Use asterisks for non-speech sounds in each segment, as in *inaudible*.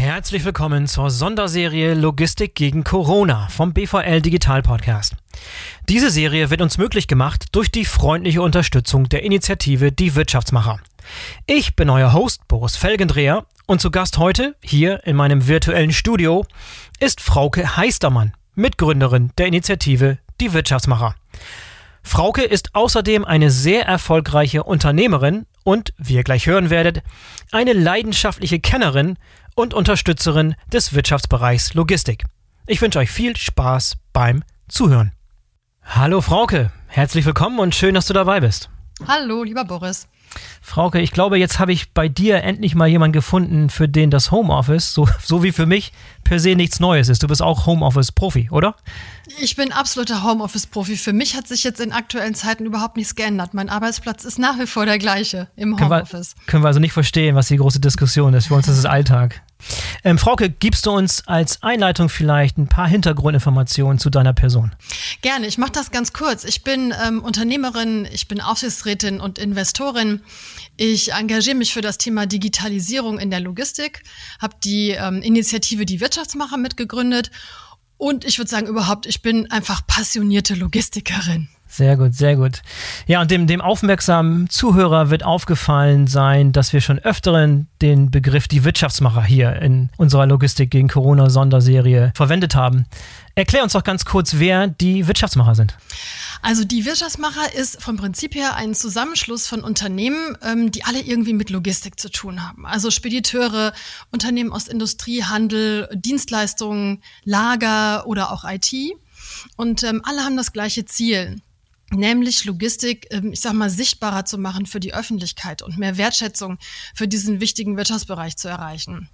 Herzlich willkommen zur Sonderserie Logistik gegen Corona vom BVL Digital Podcast. Diese Serie wird uns möglich gemacht durch die freundliche Unterstützung der Initiative Die Wirtschaftsmacher. Ich bin euer Host Boris Felgendreher und zu Gast heute, hier in meinem virtuellen Studio, ist Frauke Heistermann, Mitgründerin der Initiative Die Wirtschaftsmacher. Frauke ist außerdem eine sehr erfolgreiche Unternehmerin und, wie ihr gleich hören werdet, eine leidenschaftliche Kennerin und Unterstützerin des Wirtschaftsbereichs Logistik. Ich wünsche euch viel Spaß beim Zuhören. Hallo Frauke, herzlich willkommen und schön, dass du dabei bist. Hallo, lieber Boris. Frauke, ich glaube, jetzt habe ich bei dir endlich mal jemanden gefunden, für den das Homeoffice, so, *laughs* so wie für mich, per se nichts Neues ist. Du bist auch Homeoffice-Profi, oder? Ich bin absoluter Homeoffice-Profi. Für mich hat sich jetzt in aktuellen Zeiten überhaupt nichts geändert. Mein Arbeitsplatz ist nach wie vor der gleiche im Homeoffice. Können wir, können wir also nicht verstehen, was die große Diskussion ist. Für uns ist es Alltag. Ähm, Frauke, gibst du uns als Einleitung vielleicht ein paar Hintergrundinformationen zu deiner Person? Gerne, ich mache das ganz kurz. Ich bin ähm, Unternehmerin, ich bin Aufsichtsrätin und Investorin. Ich engagiere mich für das Thema Digitalisierung in der Logistik, habe die ähm, Initiative Die Wirtschaftsmacher mitgegründet und ich würde sagen überhaupt, ich bin einfach passionierte Logistikerin. Sehr gut, sehr gut. Ja, und dem, dem aufmerksamen Zuhörer wird aufgefallen sein, dass wir schon öfteren den Begriff die Wirtschaftsmacher hier in unserer Logistik gegen Corona Sonderserie verwendet haben. Erklär uns doch ganz kurz, wer die Wirtschaftsmacher sind. Also die Wirtschaftsmacher ist vom Prinzip her ein Zusammenschluss von Unternehmen, ähm, die alle irgendwie mit Logistik zu tun haben. Also Spediteure, Unternehmen aus Industrie, Handel, Dienstleistungen, Lager oder auch IT. Und ähm, alle haben das gleiche Ziel nämlich Logistik, ähm, ich sag mal, sichtbarer zu machen für die Öffentlichkeit und mehr Wertschätzung für diesen wichtigen Wirtschaftsbereich zu erreichen.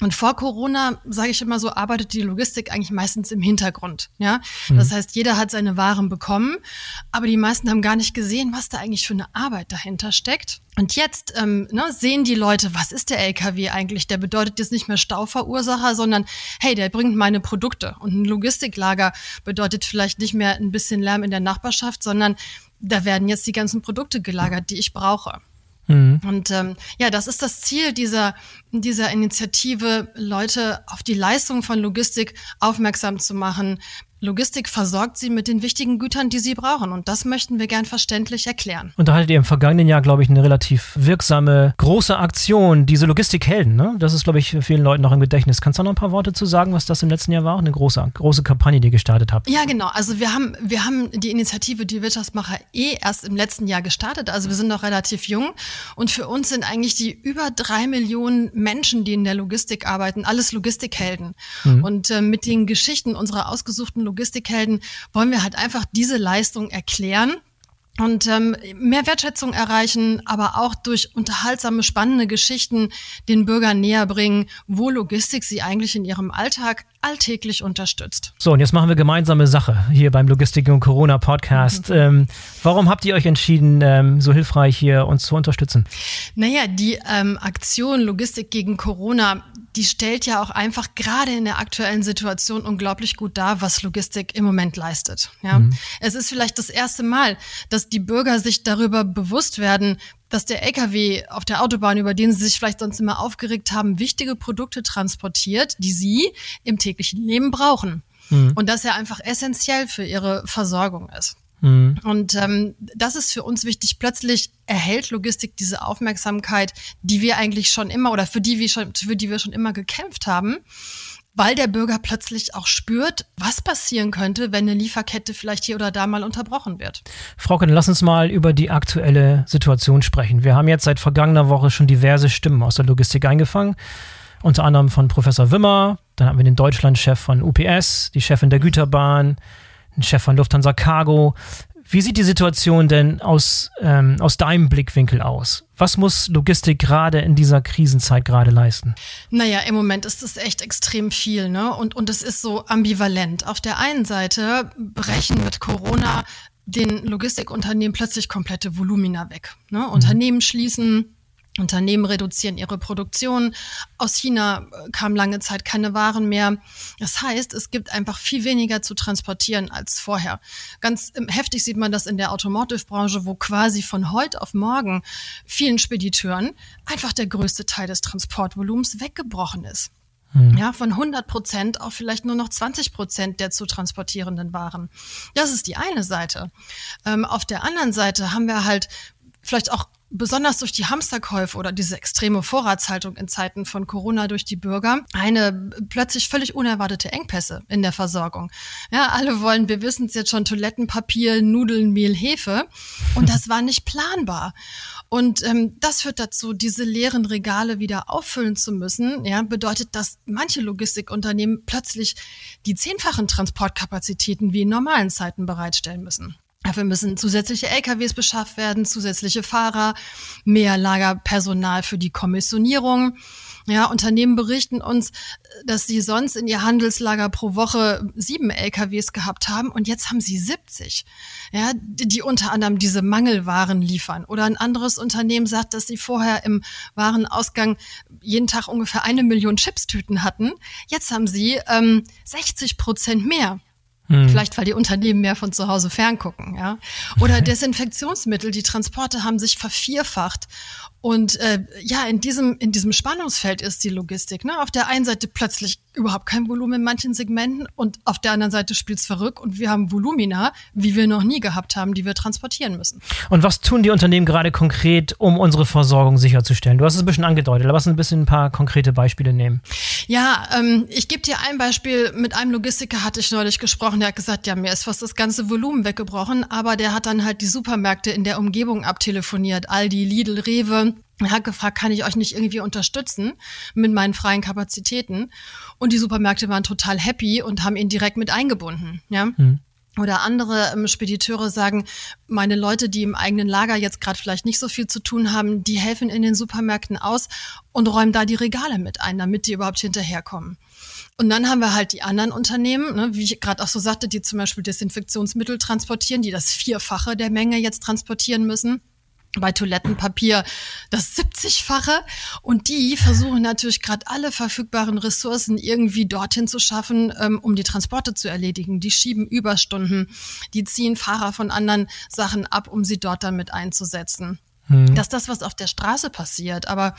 Und vor Corona, sage ich immer so, arbeitet die Logistik eigentlich meistens im Hintergrund. Ja, mhm. das heißt, jeder hat seine Waren bekommen, aber die meisten haben gar nicht gesehen, was da eigentlich für eine Arbeit dahinter steckt. Und jetzt ähm, ne, sehen die Leute, was ist der LKW eigentlich? Der bedeutet jetzt nicht mehr Stauverursacher, sondern hey, der bringt meine Produkte. Und ein Logistiklager bedeutet vielleicht nicht mehr ein bisschen Lärm in der Nachbarschaft, sondern da werden jetzt die ganzen Produkte gelagert, die ich brauche. Mhm. Und ähm, ja, das ist das Ziel dieser, dieser Initiative, Leute auf die Leistung von Logistik aufmerksam zu machen, Logistik versorgt sie mit den wichtigen Gütern, die sie brauchen. Und das möchten wir gern verständlich erklären. Und da hattet ihr im vergangenen Jahr, glaube ich, eine relativ wirksame, große Aktion, diese Logistikhelden. Ne? Das ist, glaube ich, vielen Leuten noch im Gedächtnis. Kannst du noch ein paar Worte zu sagen, was das im letzten Jahr war? Eine große, große Kampagne, die ihr gestartet habt. Ja, genau. Also wir haben, wir haben die Initiative Die Wirtschaftsmacher eh erst im letzten Jahr gestartet. Also wir sind noch relativ jung. Und für uns sind eigentlich die über drei Millionen Menschen, die in der Logistik arbeiten, alles Logistikhelden. Mhm. Und äh, mit den Geschichten unserer ausgesuchten Logistikhelden wollen wir halt einfach diese Leistung erklären und ähm, mehr Wertschätzung erreichen, aber auch durch unterhaltsame, spannende Geschichten den Bürgern näher bringen, wo Logistik sie eigentlich in ihrem Alltag alltäglich unterstützt. So, und jetzt machen wir gemeinsame Sache hier beim Logistik und Corona Podcast. Mhm. Ähm, warum habt ihr euch entschieden, ähm, so hilfreich hier uns zu unterstützen? Naja, die ähm, Aktion Logistik gegen Corona, die stellt ja auch einfach gerade in der aktuellen Situation unglaublich gut dar, was Logistik im Moment leistet. Ja? Mhm. Es ist vielleicht das erste Mal, dass die Bürger sich darüber bewusst werden, dass der LKW auf der Autobahn, über den sie sich vielleicht sonst immer aufgeregt haben, wichtige Produkte transportiert, die sie im täglichen Leben brauchen. Mhm. Und dass er einfach essentiell für ihre Versorgung ist. Mhm. Und ähm, das ist für uns wichtig. Plötzlich erhält Logistik diese Aufmerksamkeit, die wir eigentlich schon immer oder für die wir schon, für die wir schon immer gekämpft haben weil der Bürger plötzlich auch spürt, was passieren könnte, wenn eine Lieferkette vielleicht hier oder da mal unterbrochen wird. Frau Können, lass uns mal über die aktuelle Situation sprechen. Wir haben jetzt seit vergangener Woche schon diverse Stimmen aus der Logistik eingefangen. Unter anderem von Professor Wimmer, dann haben wir den Deutschlandchef von UPS, die Chefin der Güterbahn, den Chef von Lufthansa Cargo. Wie sieht die Situation denn aus, ähm, aus deinem Blickwinkel aus? Was muss Logistik gerade in dieser Krisenzeit gerade leisten? Naja, im Moment ist es echt extrem viel, ne? Und, und es ist so ambivalent. Auf der einen Seite brechen mit Corona den Logistikunternehmen plötzlich komplette Volumina weg. Ne? Mhm. Unternehmen schließen, Unternehmen reduzieren ihre Produktion. Aus China äh, kam lange Zeit keine Waren mehr. Das heißt, es gibt einfach viel weniger zu transportieren als vorher. Ganz ähm, heftig sieht man das in der Automotive-Branche, wo quasi von heute auf morgen vielen Spediteuren einfach der größte Teil des Transportvolumens weggebrochen ist. Hm. Ja, von 100 Prozent auf vielleicht nur noch 20 Prozent der zu transportierenden Waren. Das ist die eine Seite. Ähm, auf der anderen Seite haben wir halt vielleicht auch besonders durch die Hamsterkäufe oder diese extreme Vorratshaltung in Zeiten von Corona durch die Bürger eine plötzlich völlig unerwartete Engpässe in der Versorgung. Ja, alle wollen, wir wissen es jetzt schon, Toilettenpapier, Nudeln, Mehl, Hefe. Und das war nicht planbar. Und ähm, das führt dazu, diese leeren Regale wieder auffüllen zu müssen. Ja, bedeutet, dass manche Logistikunternehmen plötzlich die zehnfachen Transportkapazitäten wie in normalen Zeiten bereitstellen müssen. Dafür müssen zusätzliche LKWs beschafft werden, zusätzliche Fahrer, mehr Lagerpersonal für die Kommissionierung. Ja, Unternehmen berichten uns, dass sie sonst in ihr Handelslager pro Woche sieben LKWs gehabt haben und jetzt haben sie 70. Ja, die unter anderem diese Mangelwaren liefern. Oder ein anderes Unternehmen sagt, dass sie vorher im Warenausgang jeden Tag ungefähr eine Million Chipstüten hatten. Jetzt haben sie ähm, 60 Prozent mehr. Hm. Vielleicht, weil die Unternehmen mehr von zu Hause ferngucken, ja. Oder *laughs* Desinfektionsmittel, die Transporte haben sich vervierfacht. Und äh, ja, in diesem, in diesem Spannungsfeld ist die Logistik. Ne? Auf der einen Seite plötzlich überhaupt kein Volumen in manchen Segmenten und auf der anderen Seite spielt's verrückt und wir haben Volumina, wie wir noch nie gehabt haben, die wir transportieren müssen. Und was tun die Unternehmen gerade konkret, um unsere Versorgung sicherzustellen? Du hast es ein bisschen angedeutet, aber lass uns ein bisschen ein paar konkrete Beispiele nehmen. Ja, ähm, ich gebe dir ein Beispiel. Mit einem Logistiker hatte ich neulich gesprochen, der hat gesagt, ja, mir ist fast das ganze Volumen weggebrochen, aber der hat dann halt die Supermärkte in der Umgebung abtelefoniert, Aldi, Lidl, Rewe hat gefragt, kann ich euch nicht irgendwie unterstützen mit meinen freien Kapazitäten? Und die Supermärkte waren total happy und haben ihn direkt mit eingebunden. Ja. Mhm. Oder andere ähm, Spediteure sagen, meine Leute, die im eigenen Lager jetzt gerade vielleicht nicht so viel zu tun haben, die helfen in den Supermärkten aus und räumen da die Regale mit ein, damit die überhaupt hinterherkommen. Und dann haben wir halt die anderen Unternehmen, ne, wie ich gerade auch so sagte, die zum Beispiel Desinfektionsmittel transportieren, die das Vierfache der Menge jetzt transportieren müssen bei Toilettenpapier das 70-fache. Und die versuchen natürlich gerade alle verfügbaren Ressourcen irgendwie dorthin zu schaffen, ähm, um die Transporte zu erledigen. Die schieben Überstunden, die ziehen Fahrer von anderen Sachen ab, um sie dort dann mit einzusetzen. Mhm. Das ist das, was auf der Straße passiert. Aber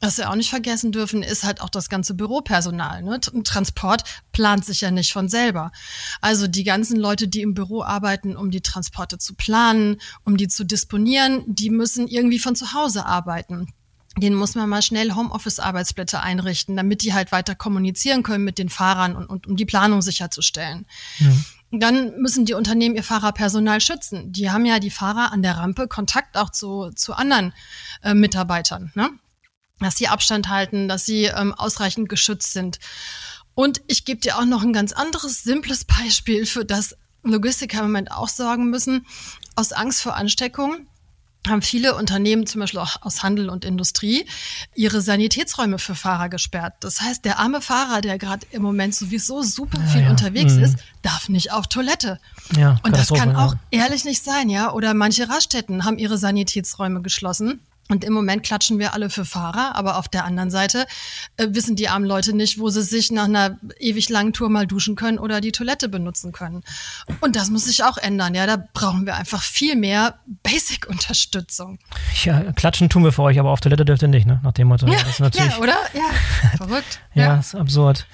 was wir auch nicht vergessen dürfen, ist halt auch das ganze Büropersonal. Ne? Transport plant sich ja nicht von selber. Also die ganzen Leute, die im Büro arbeiten, um die Transporte zu planen, um die zu disponieren, die müssen irgendwie von zu Hause arbeiten den muss man mal schnell Homeoffice-Arbeitsplätze einrichten, damit die halt weiter kommunizieren können mit den Fahrern und, und um die Planung sicherzustellen. Mhm. Dann müssen die Unternehmen ihr Fahrerpersonal schützen. Die haben ja die Fahrer an der Rampe Kontakt auch zu, zu anderen äh, Mitarbeitern, ne? dass sie Abstand halten, dass sie ähm, ausreichend geschützt sind. Und ich gebe dir auch noch ein ganz anderes, simples *laughs* Beispiel, für das Logistiker im Moment auch sorgen müssen. Aus Angst vor Ansteckung haben viele Unternehmen, zum Beispiel auch aus Handel und Industrie, ihre Sanitätsräume für Fahrer gesperrt. Das heißt, der arme Fahrer, der gerade im Moment sowieso super ja, viel ja. unterwegs mhm. ist, darf nicht auf Toilette. Ja, und das kann auch ehrlich nicht sein, ja. Oder manche Raststätten haben ihre Sanitätsräume geschlossen und im Moment klatschen wir alle für Fahrer, aber auf der anderen Seite äh, wissen die armen Leute nicht, wo sie sich nach einer ewig langen Tour mal duschen können oder die Toilette benutzen können. Und das muss sich auch ändern. Ja, da brauchen wir einfach viel mehr Basic-Unterstützung. Ja, klatschen tun wir für euch, aber auf Toilette dürft ihr nicht, ne? Nach dem Motto. Ja, ja oder? Ja, *laughs* verrückt. ja, ja, ist absurd.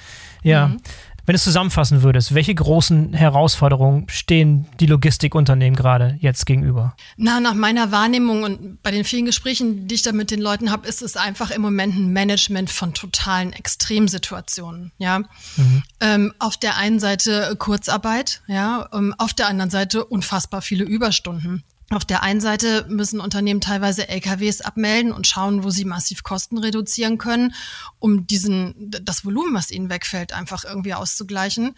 Ja. Mhm. Wenn du es zusammenfassen würdest, welche großen Herausforderungen stehen die Logistikunternehmen gerade jetzt gegenüber? Na, nach meiner Wahrnehmung und bei den vielen Gesprächen, die ich da mit den Leuten habe, ist es einfach im Moment ein Management von totalen Extremsituationen. Ja, mhm. ähm, auf der einen Seite Kurzarbeit, ja, ähm, auf der anderen Seite unfassbar viele Überstunden. Auf der einen Seite müssen Unternehmen teilweise LKWs abmelden und schauen, wo sie massiv Kosten reduzieren können, um diesen, das Volumen, was ihnen wegfällt, einfach irgendwie auszugleichen.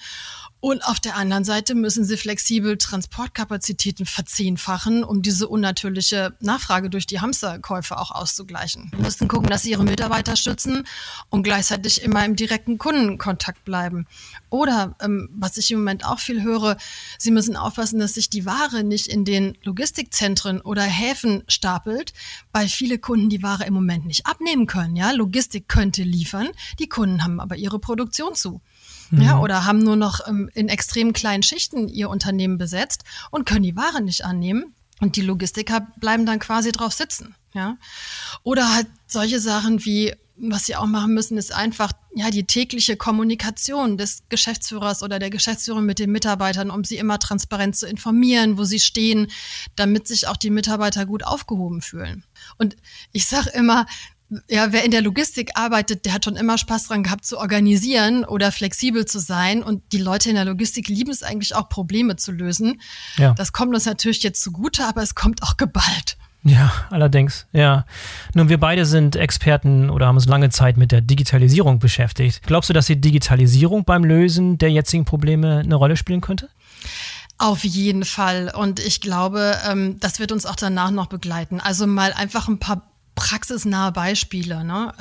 Und auf der anderen Seite müssen sie flexibel Transportkapazitäten verzehnfachen, um diese unnatürliche Nachfrage durch die Hamsterkäufe auch auszugleichen. Sie müssen gucken, dass sie ihre Mitarbeiter schützen und gleichzeitig immer im direkten Kundenkontakt bleiben. Oder, ähm, was ich im Moment auch viel höre, sie müssen aufpassen, dass sich die Ware nicht in den Logistikzentren oder Häfen stapelt, weil viele Kunden die Ware im Moment nicht abnehmen können. Ja, Logistik könnte liefern, die Kunden haben aber ihre Produktion zu mhm. ja, oder haben nur noch ähm, in extrem kleinen Schichten ihr Unternehmen besetzt und können die Ware nicht annehmen. Und die Logistiker bleiben dann quasi drauf sitzen. Ja? Oder halt solche Sachen wie was sie auch machen müssen, ist einfach ja die tägliche Kommunikation des Geschäftsführers oder der Geschäftsführerin mit den Mitarbeitern, um sie immer transparent zu informieren, wo sie stehen, damit sich auch die Mitarbeiter gut aufgehoben fühlen. Und ich sage immer, ja, wer in der Logistik arbeitet, der hat schon immer Spaß dran gehabt zu organisieren oder flexibel zu sein. Und die Leute in der Logistik lieben es eigentlich auch, Probleme zu lösen. Ja. Das kommt uns natürlich jetzt zugute, aber es kommt auch geballt. Ja, allerdings, ja. Nun, wir beide sind Experten oder haben uns lange Zeit mit der Digitalisierung beschäftigt. Glaubst du, dass die Digitalisierung beim Lösen der jetzigen Probleme eine Rolle spielen könnte? Auf jeden Fall. Und ich glaube, ähm, das wird uns auch danach noch begleiten. Also mal einfach ein paar praxisnahe Beispiele. Ne?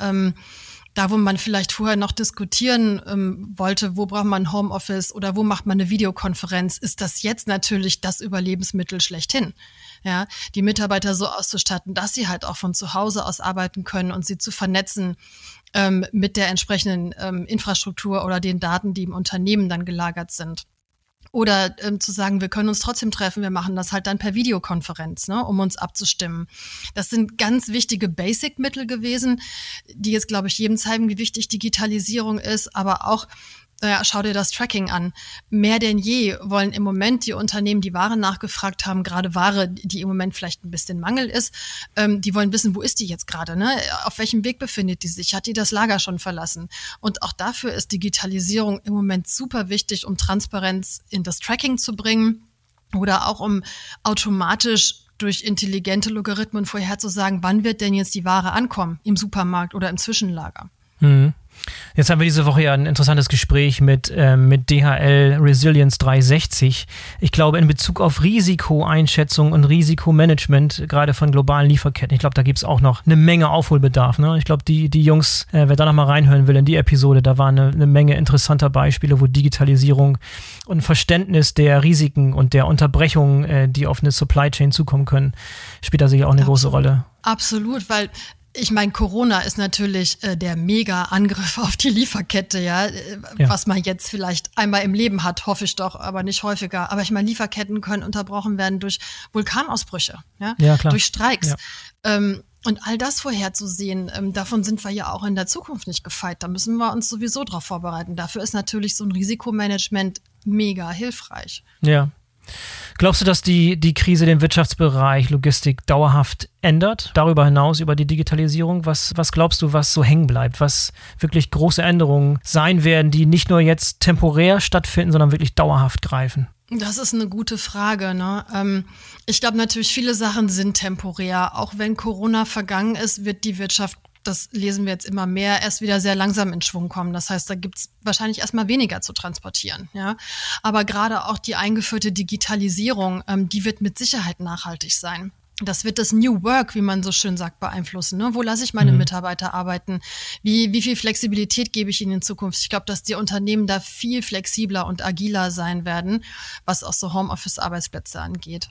Da, wo man vielleicht vorher noch diskutieren ähm, wollte, wo braucht man Homeoffice oder wo macht man eine Videokonferenz, ist das jetzt natürlich das Überlebensmittel schlechthin. Ja, die Mitarbeiter so auszustatten, dass sie halt auch von zu Hause aus arbeiten können und sie zu vernetzen ähm, mit der entsprechenden ähm, Infrastruktur oder den Daten, die im Unternehmen dann gelagert sind. Oder ähm, zu sagen, wir können uns trotzdem treffen, wir machen das halt dann per Videokonferenz, ne, um uns abzustimmen. Das sind ganz wichtige Basic-Mittel gewesen, die jetzt, glaube ich, jedem zeigen, wie wichtig Digitalisierung ist, aber auch naja, schau dir das Tracking an. Mehr denn je wollen im Moment die Unternehmen, die Ware nachgefragt haben, gerade Ware, die im Moment vielleicht ein bisschen Mangel ist, ähm, die wollen wissen, wo ist die jetzt gerade? Ne? Auf welchem Weg befindet die sich? Hat die das Lager schon verlassen? Und auch dafür ist Digitalisierung im Moment super wichtig, um Transparenz in das Tracking zu bringen oder auch um automatisch durch intelligente Logarithmen vorherzusagen, wann wird denn jetzt die Ware ankommen im Supermarkt oder im Zwischenlager. Mhm. Jetzt haben wir diese Woche ja ein interessantes Gespräch mit, äh, mit DHL Resilience 360. Ich glaube, in Bezug auf Risikoeinschätzung und Risikomanagement, gerade von globalen Lieferketten, ich glaube, da gibt es auch noch eine Menge Aufholbedarf. Ne? Ich glaube, die, die Jungs, äh, wer da nochmal reinhören will in die Episode, da war eine, eine Menge interessanter Beispiele, wo Digitalisierung und Verständnis der Risiken und der Unterbrechungen, äh, die auf eine Supply Chain zukommen können, spielt da sicher auch eine Absolut. große Rolle. Absolut, weil ich meine, Corona ist natürlich äh, der Mega-Angriff *laughs* auf die Lieferkette, ja? Äh, ja? was man jetzt vielleicht einmal im Leben hat, hoffe ich doch, aber nicht häufiger. Aber ich meine, Lieferketten können unterbrochen werden durch Vulkanausbrüche, ja, ja klar. durch Streiks. Ja. Ähm, und all das vorherzusehen, ähm, davon sind wir ja auch in der Zukunft nicht gefeit. Da müssen wir uns sowieso darauf vorbereiten. Dafür ist natürlich so ein Risikomanagement mega hilfreich. Ja, Glaubst du, dass die, die Krise den Wirtschaftsbereich Logistik dauerhaft ändert? Darüber hinaus über die Digitalisierung? Was, was glaubst du, was so hängen bleibt? Was wirklich große Änderungen sein werden, die nicht nur jetzt temporär stattfinden, sondern wirklich dauerhaft greifen? Das ist eine gute Frage. Ne? Ähm, ich glaube natürlich, viele Sachen sind temporär. Auch wenn Corona vergangen ist, wird die Wirtschaft das lesen wir jetzt immer mehr, erst wieder sehr langsam in Schwung kommen. Das heißt, da gibt es wahrscheinlich erstmal weniger zu transportieren. Ja? Aber gerade auch die eingeführte Digitalisierung, ähm, die wird mit Sicherheit nachhaltig sein. Das wird das New Work, wie man so schön sagt, beeinflussen. Ne? Wo lasse ich meine mhm. Mitarbeiter arbeiten? Wie, wie viel Flexibilität gebe ich ihnen in Zukunft? Ich glaube, dass die Unternehmen da viel flexibler und agiler sein werden, was auch so Homeoffice-Arbeitsplätze angeht.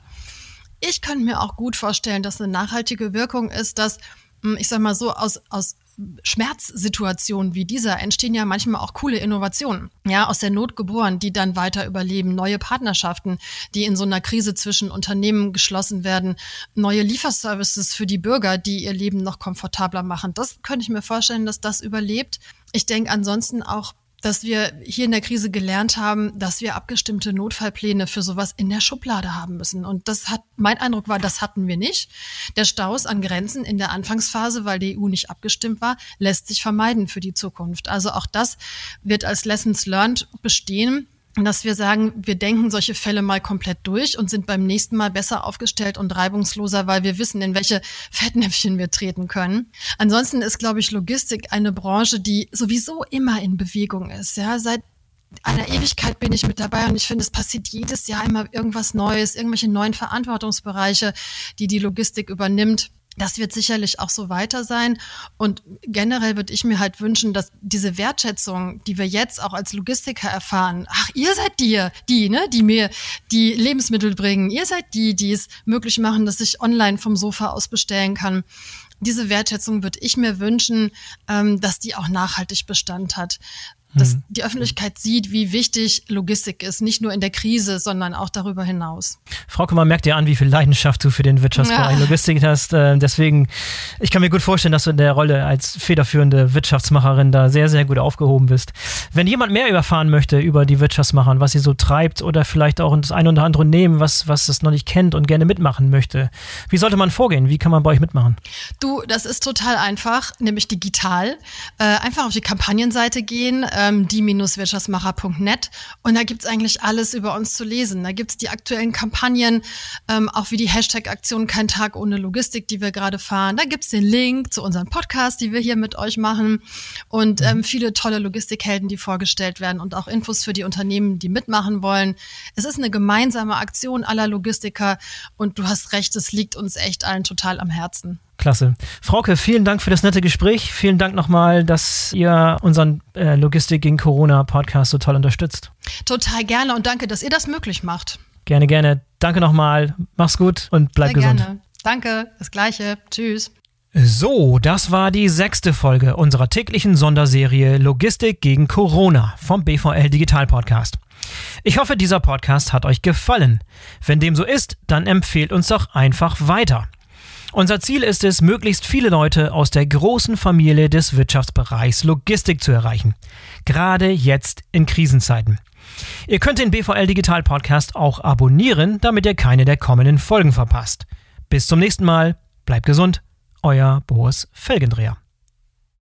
Ich könnte mir auch gut vorstellen, dass eine nachhaltige Wirkung ist, dass ich sag mal so, aus, aus Schmerzsituationen wie dieser entstehen ja manchmal auch coole Innovationen, ja, aus der Not geboren, die dann weiter überleben, neue Partnerschaften, die in so einer Krise zwischen Unternehmen geschlossen werden, neue Lieferservices für die Bürger, die ihr Leben noch komfortabler machen. Das könnte ich mir vorstellen, dass das überlebt. Ich denke ansonsten auch dass wir hier in der Krise gelernt haben, dass wir abgestimmte Notfallpläne für sowas in der Schublade haben müssen. Und das hat, mein Eindruck war, das hatten wir nicht. Der Staus an Grenzen in der Anfangsphase, weil die EU nicht abgestimmt war, lässt sich vermeiden für die Zukunft. Also auch das wird als Lessons learned bestehen dass wir sagen, wir denken solche Fälle mal komplett durch und sind beim nächsten Mal besser aufgestellt und reibungsloser, weil wir wissen, in welche Fettnäpfchen wir treten können. Ansonsten ist, glaube ich, Logistik eine Branche, die sowieso immer in Bewegung ist. Ja, seit einer Ewigkeit bin ich mit dabei und ich finde, es passiert jedes Jahr immer irgendwas Neues, irgendwelche neuen Verantwortungsbereiche, die die Logistik übernimmt. Das wird sicherlich auch so weiter sein. Und generell würde ich mir halt wünschen, dass diese Wertschätzung, die wir jetzt auch als Logistiker erfahren, ach, ihr seid die, die, ne, die mir die Lebensmittel bringen. Ihr seid die, die es möglich machen, dass ich online vom Sofa aus bestellen kann. Diese Wertschätzung würde ich mir wünschen, ähm, dass die auch nachhaltig Bestand hat. Dass mhm. die Öffentlichkeit sieht, wie wichtig Logistik ist, nicht nur in der Krise, sondern auch darüber hinaus. Frau man merkt dir an, wie viel Leidenschaft du für den Wirtschaftsbereich ja. Logistik hast. Äh, deswegen, ich kann mir gut vorstellen, dass du in der Rolle als federführende Wirtschaftsmacherin da sehr, sehr gut aufgehoben bist. Wenn jemand mehr erfahren möchte über die Wirtschaftsmacher was sie so treibt oder vielleicht auch das eine oder andere Unternehmen, was, was es noch nicht kennt und gerne mitmachen möchte, wie sollte man vorgehen? Wie kann man bei euch mitmachen? Du, das ist total einfach, nämlich digital. Äh, einfach auf die Kampagnenseite gehen ähm, die-wirtschaftsmacher.net und da gibt's eigentlich alles über uns zu lesen. Da gibt's die aktuellen Kampagnen, ähm, auch wie die Hashtag-Aktion Kein Tag ohne Logistik, die wir gerade fahren. Da gibt's den Link zu unserem Podcast, die wir hier mit euch machen und mhm. ähm, viele tolle Logistikhelden, die vorgestellt werden und auch Infos für die Unternehmen, die mitmachen wollen. Es ist eine gemeinsame Aktion aller Logistiker und du hast recht, es liegt uns echt allen total am Herzen. Klasse. Frauke, vielen Dank für das nette Gespräch. Vielen Dank nochmal, dass ihr unseren äh, Logistik gegen Corona Podcast so toll unterstützt. Total gerne und danke, dass ihr das möglich macht. Gerne, gerne. Danke nochmal. Mach's gut und bleib Sehr gesund. Gerne. Danke, das gleiche. Tschüss. So, das war die sechste Folge unserer täglichen Sonderserie Logistik gegen Corona vom BVL Digital Podcast. Ich hoffe, dieser Podcast hat euch gefallen. Wenn dem so ist, dann empfehlt uns doch einfach weiter. Unser Ziel ist es, möglichst viele Leute aus der großen Familie des Wirtschaftsbereichs Logistik zu erreichen. Gerade jetzt in Krisenzeiten. Ihr könnt den BVL Digital Podcast auch abonnieren, damit ihr keine der kommenden Folgen verpasst. Bis zum nächsten Mal. Bleibt gesund. Euer Boris Felgendreher.